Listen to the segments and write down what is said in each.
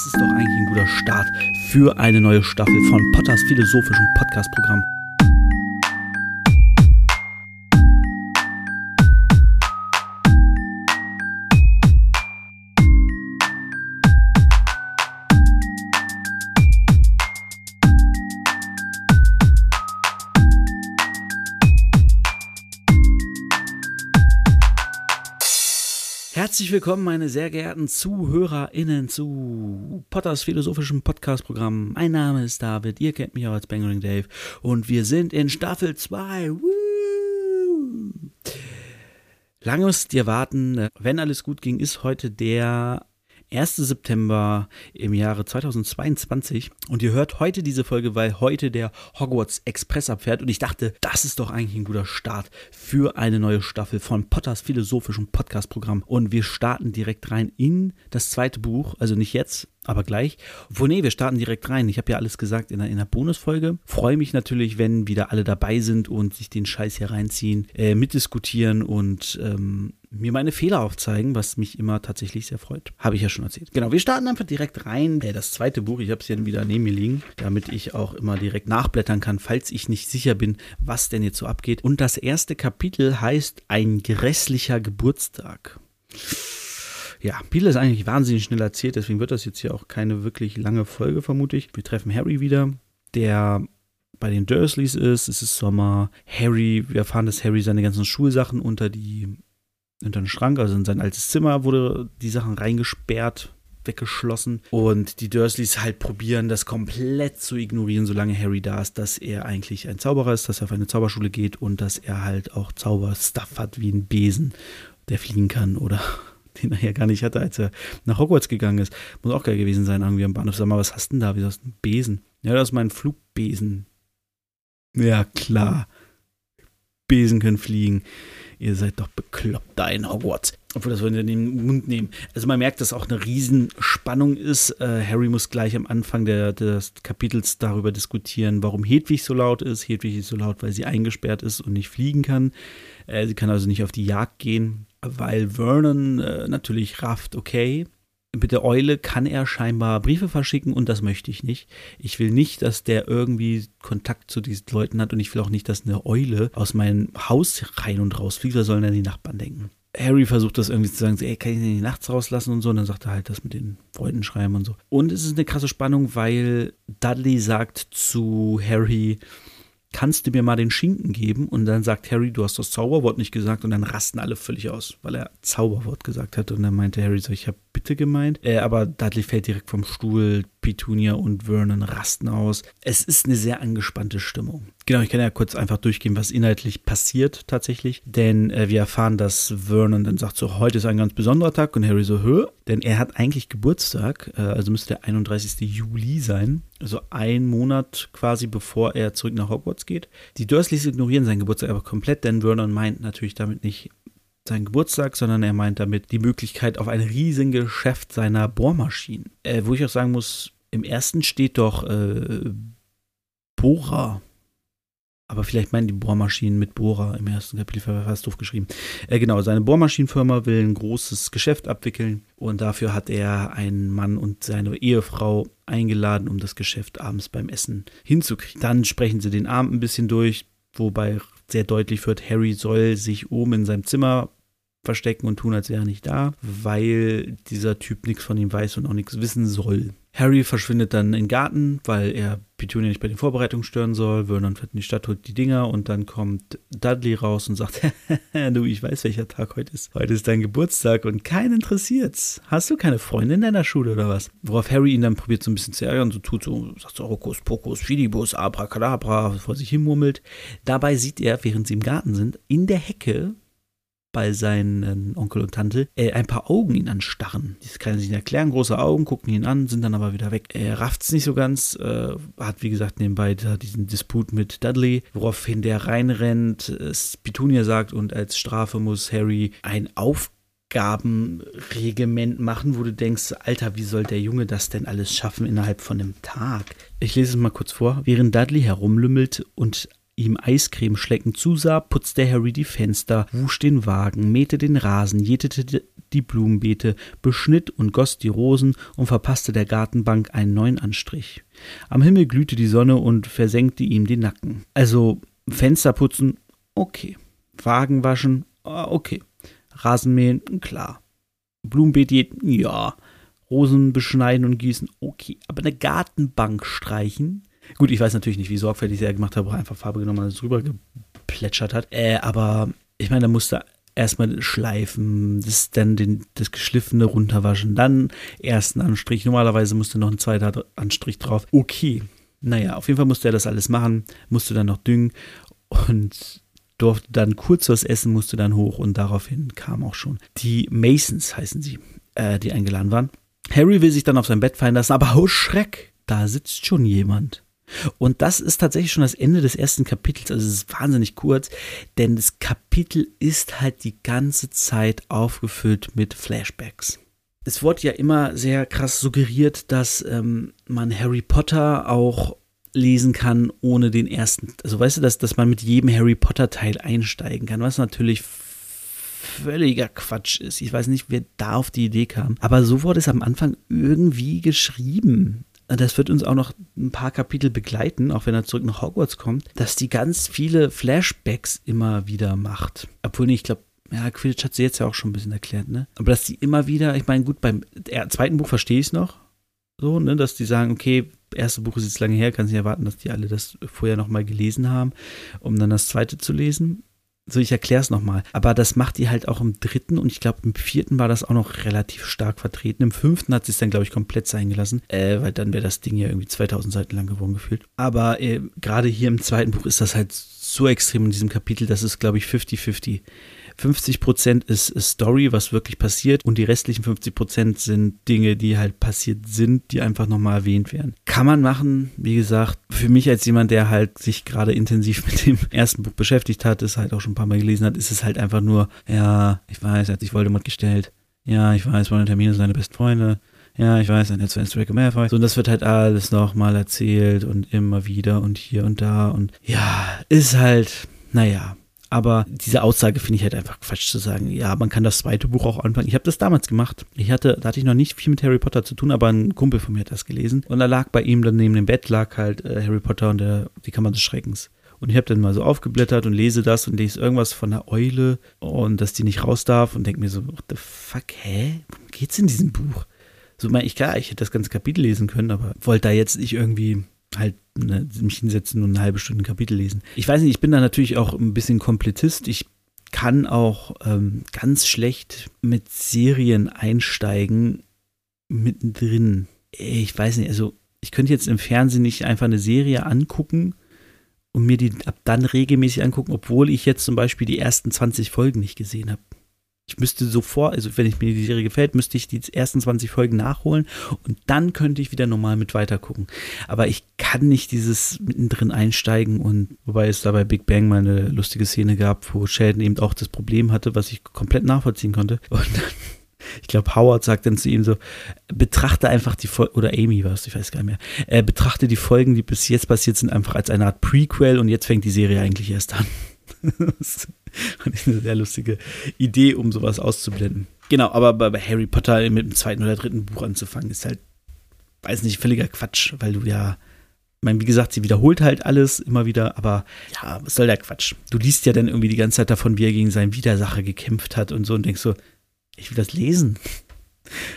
Das ist doch eigentlich ein guter Start für eine neue Staffel von Potters philosophischem Podcast-Programm. Herzlich willkommen, meine sehr geehrten ZuhörerInnen zu Potters philosophischem Podcast-Programm. Mein Name ist David, ihr kennt mich auch als Bangering Dave und wir sind in Staffel 2. Lange müsst ihr warten. Wenn alles gut ging, ist heute der 1. September im Jahre 2022 und ihr hört heute diese Folge, weil heute der Hogwarts Express abfährt und ich dachte, das ist doch eigentlich ein guter Start für eine neue Staffel von Potters philosophischem Podcast-Programm und wir starten direkt rein in das zweite Buch, also nicht jetzt, aber gleich. Wo nee, wir starten direkt rein. Ich habe ja alles gesagt in der, in der Bonusfolge. Freue mich natürlich, wenn wieder alle dabei sind und sich den Scheiß hier reinziehen, äh, mitdiskutieren und ähm, mir meine Fehler aufzeigen, was mich immer tatsächlich sehr freut. Habe ich ja schon erzählt. Genau, wir starten einfach direkt rein. Äh, das zweite Buch, ich habe es hier wieder neben mir liegen, damit ich auch immer direkt nachblättern kann, falls ich nicht sicher bin, was denn jetzt so abgeht. Und das erste Kapitel heißt Ein grässlicher Geburtstag ja, Biel ist eigentlich wahnsinnig schnell erzählt, deswegen wird das jetzt hier auch keine wirklich lange Folge, vermute ich. Wir treffen Harry wieder, der bei den Dursleys ist. Es ist Sommer. Harry, wir erfahren, dass Harry seine ganzen Schulsachen unter die unter den Schrank, also in sein altes Zimmer, wurde die Sachen reingesperrt, weggeschlossen. Und die Dursleys halt probieren, das komplett zu ignorieren, solange Harry da ist, dass er eigentlich ein Zauberer ist, dass er auf eine Zauberschule geht und dass er halt auch Zauberstuff hat, wie ein Besen, der fliegen kann oder den er ja gar nicht hatte, als er nach Hogwarts gegangen ist. Muss auch geil gewesen sein, irgendwie am Bahnhof. Sag mal, was hast denn da? Wie hast du einen Besen? Ja, das ist mein Flugbesen. Ja, klar. Besen können fliegen. Ihr seid doch bekloppt da in Hogwarts. Obwohl, das wollen wir in den Mund nehmen. Also man merkt, dass auch eine Riesenspannung ist. Äh, Harry muss gleich am Anfang der, des Kapitels darüber diskutieren, warum Hedwig so laut ist. Hedwig ist so laut, weil sie eingesperrt ist und nicht fliegen kann. Äh, sie kann also nicht auf die Jagd gehen weil Vernon äh, natürlich rafft, okay, mit der Eule kann er scheinbar Briefe verschicken und das möchte ich nicht. Ich will nicht, dass der irgendwie Kontakt zu diesen Leuten hat und ich will auch nicht, dass eine Eule aus meinem Haus rein und raus fliegt, was sollen dann die Nachbarn denken? Harry versucht das irgendwie zu sagen, ey, kann ich den nicht nachts rauslassen und so. Und dann sagt er halt das mit den Freunden schreiben und so. Und es ist eine krasse Spannung, weil Dudley sagt zu Harry, kannst du mir mal den Schinken geben? Und dann sagt Harry, du hast das Zauberwort nicht gesagt. Und dann rasten alle völlig aus, weil er Zauberwort gesagt hat. Und dann meinte Harry so, ich habe bitte gemeint. Äh, aber Dudley fällt direkt vom Stuhl. Petunia und Vernon rasten aus. Es ist eine sehr angespannte Stimmung. Genau, ich kann ja kurz einfach durchgehen, was inhaltlich passiert tatsächlich. Denn äh, wir erfahren, dass Vernon dann sagt so, heute ist ein ganz besonderer Tag. Und Harry so, hö? Denn er hat eigentlich Geburtstag. Äh, also müsste der 31. Juli sein. Also ein Monat quasi bevor er zurück nach Hogwarts geht. Die Dursleys ignorieren seinen Geburtstag aber komplett, denn Vernon meint natürlich damit nicht seinen Geburtstag, sondern er meint damit die Möglichkeit auf ein riesiges Geschäft seiner Bohrmaschinen. Äh, wo ich auch sagen muss, im ersten steht doch äh, Bohrer. Aber vielleicht meinen die Bohrmaschinen mit Bohrer im ersten Kapitel fast doof geschrieben. Äh, genau, seine Bohrmaschinenfirma will ein großes Geschäft abwickeln und dafür hat er einen Mann und seine Ehefrau eingeladen, um das Geschäft abends beim Essen hinzukriegen. Dann sprechen sie den Abend ein bisschen durch, wobei sehr deutlich wird, Harry soll sich oben in seinem Zimmer verstecken und tun, als wäre er nicht da, weil dieser Typ nichts von ihm weiß und auch nichts wissen soll. Harry verschwindet dann in den Garten, weil er Petunia nicht bei den Vorbereitungen stören soll. Vernon fährt in die Stadt, holt die Dinger und dann kommt Dudley raus und sagt, du, ich weiß, welcher Tag heute ist. Heute ist dein Geburtstag und keinen interessiert's. Hast du keine Freunde in deiner Schule oder was? Worauf Harry ihn dann probiert so ein bisschen zu ärgern, so tut so, sagt so, Hokus Pokus, Fidibus, Abracadabra, vor sich hin murmelt. Dabei sieht er, während sie im Garten sind, in der Hecke bei seinen Onkel und Tante äh, ein paar Augen ihn anstarren. Das kann er sich nicht erklären, große Augen, gucken ihn an, sind dann aber wieder weg. Er rafft es nicht so ganz, äh, hat wie gesagt nebenbei diesen Disput mit Dudley, woraufhin der reinrennt, Petunia sagt und als Strafe muss Harry ein Aufgabenregiment machen, wo du denkst, Alter, wie soll der Junge das denn alles schaffen innerhalb von einem Tag? Ich lese es mal kurz vor. Während Dudley herumlümmelt und ihm Eiscreme schlecken zusah, putzte Harry die Fenster, wusch den Wagen, mähte den Rasen, jätete die Blumenbeete, beschnitt und goss die Rosen und verpasste der Gartenbank einen neuen Anstrich. Am Himmel glühte die Sonne und versenkte ihm den Nacken. Also Fenster putzen, okay. Wagen waschen, ah, okay. Rasenmähen, klar. Blumenbeet, ja. Rosen beschneiden und gießen, okay. Aber eine Gartenbank streichen? Gut, ich weiß natürlich nicht, wie sorgfältig er gemacht hat, wo er einfach Farbe genommen und drüber geplätschert hat. Äh, aber ich meine, da musste erstmal schleifen, das dann den, das Geschliffene runterwaschen, dann ersten Anstrich. Normalerweise musste noch ein zweiter Anstrich drauf. Okay. Naja, auf jeden Fall musste er das alles machen, musste dann noch düngen und durfte dann kurz was essen, musste dann hoch und daraufhin kam auch schon die Masons, heißen sie, äh, die eingeladen waren. Harry will sich dann auf sein Bett fallen lassen, aber oh Schreck, da sitzt schon jemand. Und das ist tatsächlich schon das Ende des ersten Kapitels. Also es ist wahnsinnig kurz, denn das Kapitel ist halt die ganze Zeit aufgefüllt mit Flashbacks. Es wurde ja immer sehr krass suggeriert, dass ähm, man Harry Potter auch lesen kann ohne den ersten. Also weißt du, dass, dass man mit jedem Harry Potter Teil einsteigen kann, was natürlich völliger Quatsch ist. Ich weiß nicht, wer da auf die Idee kam. Aber so wurde es am Anfang irgendwie geschrieben das wird uns auch noch ein paar Kapitel begleiten, auch wenn er zurück nach Hogwarts kommt, dass die ganz viele Flashbacks immer wieder macht. Obwohl, ich glaube, ja, Quidditch hat sie jetzt ja auch schon ein bisschen erklärt, ne? Aber dass die immer wieder, ich meine, gut, beim zweiten Buch verstehe ich es noch, so, ne, dass die sagen, okay, erste Buch ist jetzt lange her, kann sich erwarten, dass die alle das vorher nochmal gelesen haben, um dann das zweite zu lesen. So, ich erkläre es nochmal. Aber das macht die halt auch im dritten und ich glaube, im vierten war das auch noch relativ stark vertreten. Im fünften hat sie es dann, glaube ich, komplett sein gelassen, äh, weil dann wäre das Ding ja irgendwie 2000 Seiten lang geworden gefühlt. Aber äh, gerade hier im zweiten Buch ist das halt so extrem in diesem Kapitel, das ist, glaube ich, 50-50. 50 Prozent ist, ist, Story, was wirklich passiert, und die restlichen 50 Prozent sind Dinge, die halt passiert sind, die einfach nochmal erwähnt werden. Kann man machen, wie gesagt, für mich als jemand, der halt sich gerade intensiv mit dem ersten Buch beschäftigt hat, es halt auch schon ein paar Mal gelesen hat, ist es halt einfach nur, ja, ich weiß, er hat sich Voldemort gestellt. Ja, ich weiß, Ron und Hermine sind seine besten Freunde. Ja, ich weiß, ein Netz Draco Malfoy. So, und das wird halt alles nochmal erzählt und immer wieder und hier und da und ja, ist halt, naja, aber diese Aussage finde ich halt einfach Quatsch zu sagen. Ja, man kann das zweite Buch auch anfangen. Ich habe das damals gemacht. Ich hatte, da hatte ich noch nicht viel mit Harry Potter zu tun, aber ein Kumpel von mir hat das gelesen. Und da lag bei ihm dann neben dem Bett lag halt äh, Harry Potter und der, die Kammer des Schreckens. Und ich habe dann mal so aufgeblättert und lese das und lese irgendwas von einer Eule und dass die nicht raus darf und denke mir so, what the fuck, hä? Worum geht's in diesem Buch? So meine ich, klar, ich hätte das ganze Kapitel lesen können, aber wollte da jetzt nicht irgendwie halt ne, mich hinsetzen und eine halbe Stunde ein Kapitel lesen. Ich weiß nicht, ich bin da natürlich auch ein bisschen Komplettist. Ich kann auch ähm, ganz schlecht mit Serien einsteigen mittendrin. Ich weiß nicht, also ich könnte jetzt im Fernsehen nicht einfach eine Serie angucken und mir die ab dann regelmäßig angucken, obwohl ich jetzt zum Beispiel die ersten 20 Folgen nicht gesehen habe. Ich müsste sofort, also wenn ich mir die Serie gefällt, müsste ich die ersten 20 Folgen nachholen und dann könnte ich wieder normal mit weitergucken. Aber ich kann nicht dieses mittendrin einsteigen und wobei es da bei Big Bang mal eine lustige Szene gab, wo Sheldon eben auch das Problem hatte, was ich komplett nachvollziehen konnte. Und dann ich glaube, Howard sagt dann zu ihm so, betrachte einfach die Folgen, oder Amy war es, ich weiß gar nicht mehr, äh, betrachte die Folgen, die bis jetzt passiert sind, einfach als eine Art Prequel und jetzt fängt die Serie eigentlich erst an. das ich eine sehr lustige Idee, um sowas auszublenden. Genau, aber bei Harry Potter mit dem zweiten oder dritten Buch anzufangen, ist halt, weiß nicht, völliger Quatsch, weil du ja, ich meine, wie gesagt, sie wiederholt halt alles immer wieder, aber ja, was soll der Quatsch? Du liest ja dann irgendwie die ganze Zeit davon, wie er gegen seinen Widersacher gekämpft hat und so und denkst so, ich will das lesen.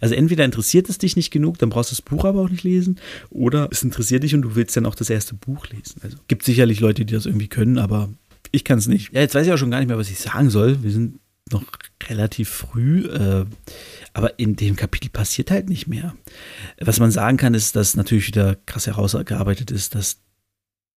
Also entweder interessiert es dich nicht genug, dann brauchst du das Buch aber auch nicht lesen, oder es interessiert dich und du willst dann auch das erste Buch lesen. Also gibt sicherlich Leute, die das irgendwie können, aber ich kann es nicht. Ja, jetzt weiß ich auch schon gar nicht mehr, was ich sagen soll. Wir sind noch relativ früh, äh, aber in dem Kapitel passiert halt nicht mehr. Was man sagen kann, ist, dass natürlich wieder krass herausgearbeitet ist, dass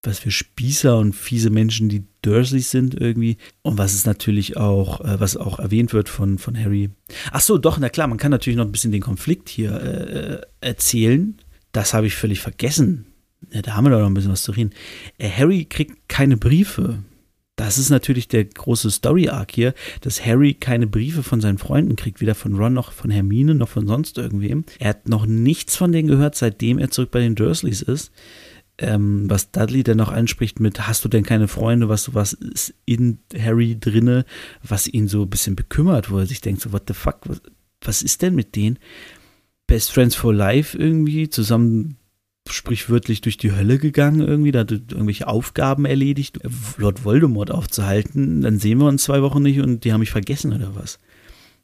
was für Spießer und fiese Menschen die Dursleys sind irgendwie und was es natürlich auch, äh, was auch erwähnt wird von, von Harry. Ach so, doch, na klar, man kann natürlich noch ein bisschen den Konflikt hier äh, erzählen. Das habe ich völlig vergessen. Ja, da haben wir doch noch ein bisschen was zu reden. Äh, Harry kriegt keine Briefe das ist natürlich der große Story-Arc hier, dass Harry keine Briefe von seinen Freunden kriegt, weder von Ron noch von Hermine noch von sonst irgendwem. Er hat noch nichts von denen gehört, seitdem er zurück bei den Dursleys ist. Ähm, was Dudley dann noch anspricht mit, hast du denn keine Freunde, was, was ist in Harry drinne, was ihn so ein bisschen bekümmert, wo er sich denkt, so, what the fuck, was, was ist denn mit denen? Best Friends for Life irgendwie zusammen sprichwörtlich durch die Hölle gegangen irgendwie, da hat irgendwelche Aufgaben erledigt, Lord Voldemort aufzuhalten, dann sehen wir uns zwei Wochen nicht und die haben mich vergessen oder was.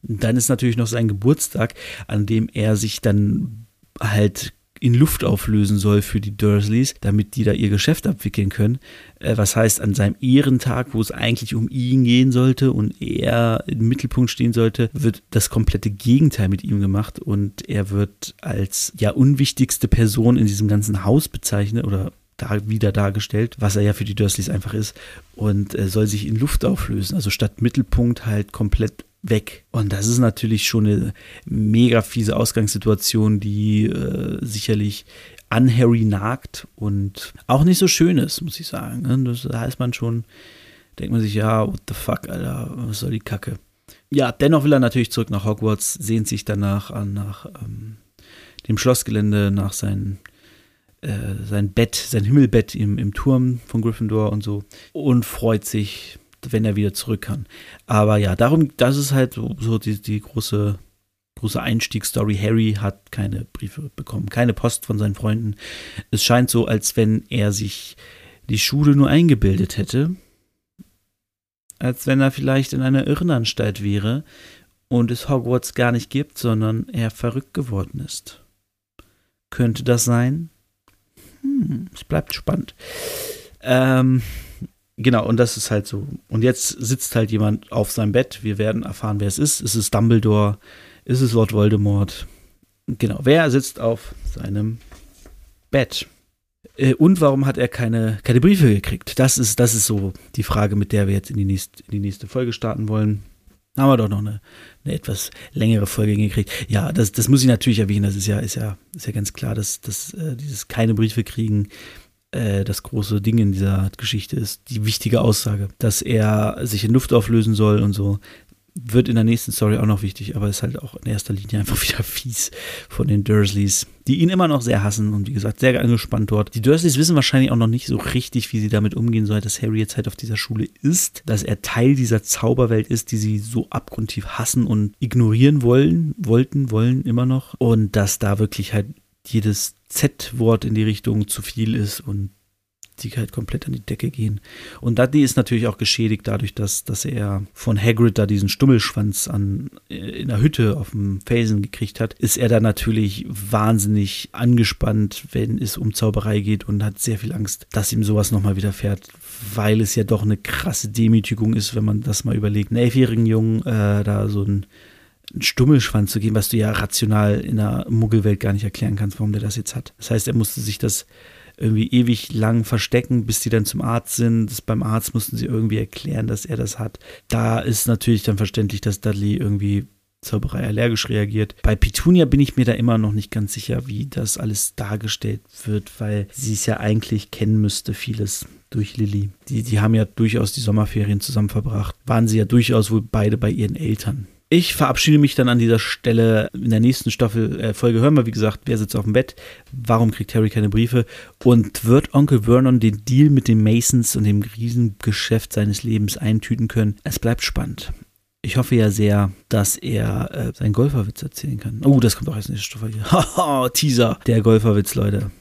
Und dann ist natürlich noch sein Geburtstag, an dem er sich dann halt in Luft auflösen soll für die Dursleys, damit die da ihr Geschäft abwickeln können. Äh, was heißt, an seinem Ehrentag, wo es eigentlich um ihn gehen sollte und er im Mittelpunkt stehen sollte, wird das komplette Gegenteil mit ihm gemacht und er wird als ja unwichtigste Person in diesem ganzen Haus bezeichnet oder da wieder dargestellt, was er ja für die Dursleys einfach ist und äh, soll sich in Luft auflösen. Also statt Mittelpunkt halt komplett weg. Und das ist natürlich schon eine mega fiese Ausgangssituation, die äh, sicherlich an Harry nagt und auch nicht so schön ist, muss ich sagen. Ne? Das heißt man schon, denkt man sich, ja, what the fuck, Alter, was soll die Kacke? Ja, dennoch will er natürlich zurück nach Hogwarts, sehnt sich danach an nach ähm, dem Schlossgelände, nach sein, äh, sein Bett, sein Himmelbett im, im Turm von Gryffindor und so und freut sich wenn er wieder zurück kann. Aber ja, darum, das ist halt so, die, die große, große Einstiegsstory. Harry hat keine Briefe bekommen, keine Post von seinen Freunden. Es scheint so, als wenn er sich die Schule nur eingebildet hätte. Als wenn er vielleicht in einer Irrenanstalt wäre und es Hogwarts gar nicht gibt, sondern er verrückt geworden ist. Könnte das sein? Hm, es bleibt spannend. Ähm, Genau, und das ist halt so. Und jetzt sitzt halt jemand auf seinem Bett. Wir werden erfahren, wer es ist. Ist es Dumbledore? Ist es Lord Voldemort? Genau, wer sitzt auf seinem Bett? Äh, und warum hat er keine, keine Briefe gekriegt? Das ist, das ist so die Frage, mit der wir jetzt in die nächste, in die nächste Folge starten wollen. Haben wir doch noch eine, eine etwas längere Folge gekriegt. Ja, das, das muss ich natürlich erwähnen. Das ist ja, ist ja, ist ja ganz klar, dass, dass äh, dieses keine Briefe kriegen äh, das große Ding in dieser Geschichte ist, die wichtige Aussage, dass er sich in Luft auflösen soll und so. Wird in der nächsten Story auch noch wichtig, aber ist halt auch in erster Linie einfach wieder fies von den Dursleys, die ihn immer noch sehr hassen und wie gesagt, sehr angespannt dort. Die Dursleys wissen wahrscheinlich auch noch nicht so richtig, wie sie damit umgehen soll, dass Harry jetzt halt auf dieser Schule ist, dass er Teil dieser Zauberwelt ist, die sie so abgrundtief hassen und ignorieren wollen, wollten, wollen immer noch und dass da wirklich halt jedes Z-Wort in die Richtung zu viel ist und die halt komplett an die Decke gehen. Und Dudley ist natürlich auch geschädigt dadurch, dass, dass er von Hagrid da diesen Stummelschwanz an, äh, in der Hütte auf dem Felsen gekriegt hat, ist er da natürlich wahnsinnig angespannt, wenn es um Zauberei geht und hat sehr viel Angst, dass ihm sowas nochmal widerfährt, weil es ja doch eine krasse Demütigung ist, wenn man das mal überlegt. Einen elfjährigen Jungen äh, da so ein Stummelschwanz zu geben, was du ja rational in der Muggelwelt gar nicht erklären kannst, warum der das jetzt hat. Das heißt, er musste sich das irgendwie ewig lang verstecken, bis die dann zum Arzt sind. Das beim Arzt mussten sie irgendwie erklären, dass er das hat. Da ist natürlich dann verständlich, dass Dudley irgendwie Zauberei allergisch reagiert. Bei Petunia bin ich mir da immer noch nicht ganz sicher, wie das alles dargestellt wird, weil sie es ja eigentlich kennen müsste, vieles durch Lilly. Die, die haben ja durchaus die Sommerferien zusammen verbracht. Waren sie ja durchaus wohl beide bei ihren Eltern. Ich verabschiede mich dann an dieser Stelle. In der nächsten Staffel äh, Folge hören wir, wie gesagt, wer sitzt auf dem Bett, warum kriegt Harry keine Briefe und wird Onkel Vernon den Deal mit den Masons und dem Riesengeschäft seines Lebens eintüten können. Es bleibt spannend. Ich hoffe ja sehr, dass er äh, seinen Golferwitz erzählen kann. Oh, das kommt auch als nächste Staffel hier. Haha, Teaser. Der Golferwitz, Leute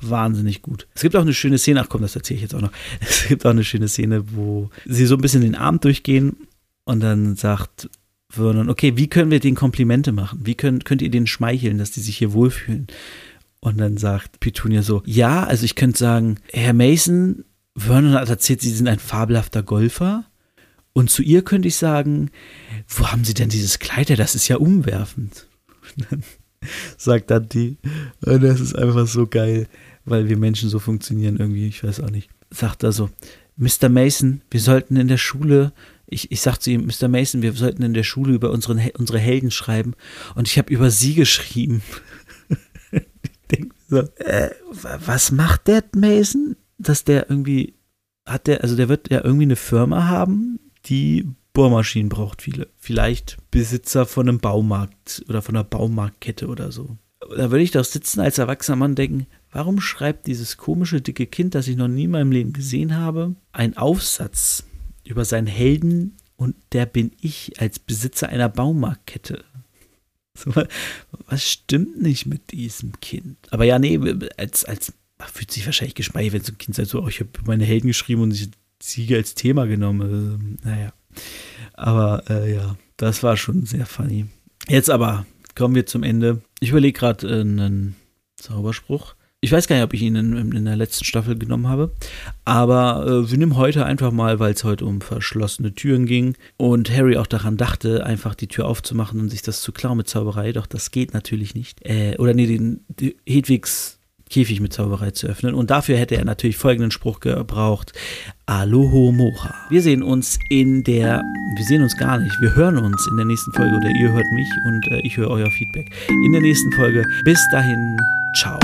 wahnsinnig gut. Es gibt auch eine schöne Szene, ach komm, das erzähle ich jetzt auch noch. Es gibt auch eine schöne Szene, wo sie so ein bisschen den Abend durchgehen und dann sagt Vernon, okay, wie können wir den Komplimente machen? Wie können, könnt ihr denen schmeicheln, dass die sich hier wohlfühlen? Und dann sagt Petunia so, ja, also ich könnte sagen, Herr Mason, Vernon hat erzählt, Sie sind ein fabelhafter Golfer. Und zu ihr könnte ich sagen, wo haben Sie denn dieses Kleid her? Das ist ja umwerfend. Und dann sagt dann die, und das ist einfach so geil, weil wir Menschen so funktionieren irgendwie, ich weiß auch nicht. Sagt er so, Mr. Mason, wir sollten in der Schule ich, ich sag zu ihm, Mr. Mason, wir sollten in der Schule über unseren, unsere Helden schreiben. Und ich habe über sie geschrieben. ich denke so, äh, was macht der Mason? Dass der irgendwie, hat der, also der wird ja irgendwie eine Firma haben, die Bohrmaschinen braucht viele. Vielleicht Besitzer von einem Baumarkt oder von einer Baumarktkette oder so. Da würde ich doch sitzen als erwachsener Mann denken, warum schreibt dieses komische dicke Kind, das ich noch nie in meinem Leben gesehen habe, einen Aufsatz über seinen Helden und der bin ich als Besitzer einer Baumarktkette. So, was stimmt nicht mit diesem Kind? Aber ja, nee, als, als ach, fühlt sich wahrscheinlich geschmeichelt, wenn so ein Kind sagt, so, oh, ich habe meine Helden geschrieben und ich Siege als Thema genommen. Also, naja. Aber äh, ja, das war schon sehr funny. Jetzt aber kommen wir zum Ende. Ich überlege gerade äh, einen Zauberspruch. Ich weiß gar nicht, ob ich ihn in, in der letzten Staffel genommen habe, aber äh, wir nehmen heute einfach mal, weil es heute um verschlossene Türen ging und Harry auch daran dachte, einfach die Tür aufzumachen und sich das zu klauen mit Zauberei. Doch das geht natürlich nicht. Äh, oder nee, den, den Hedwigs Käfig mit Zauberei zu öffnen. Und dafür hätte er natürlich folgenden Spruch gebraucht. Aloho Mocha. Wir sehen uns in der, wir sehen uns gar nicht, wir hören uns in der nächsten Folge oder ihr hört mich und äh, ich höre euer Feedback in der nächsten Folge. Bis dahin, ciao.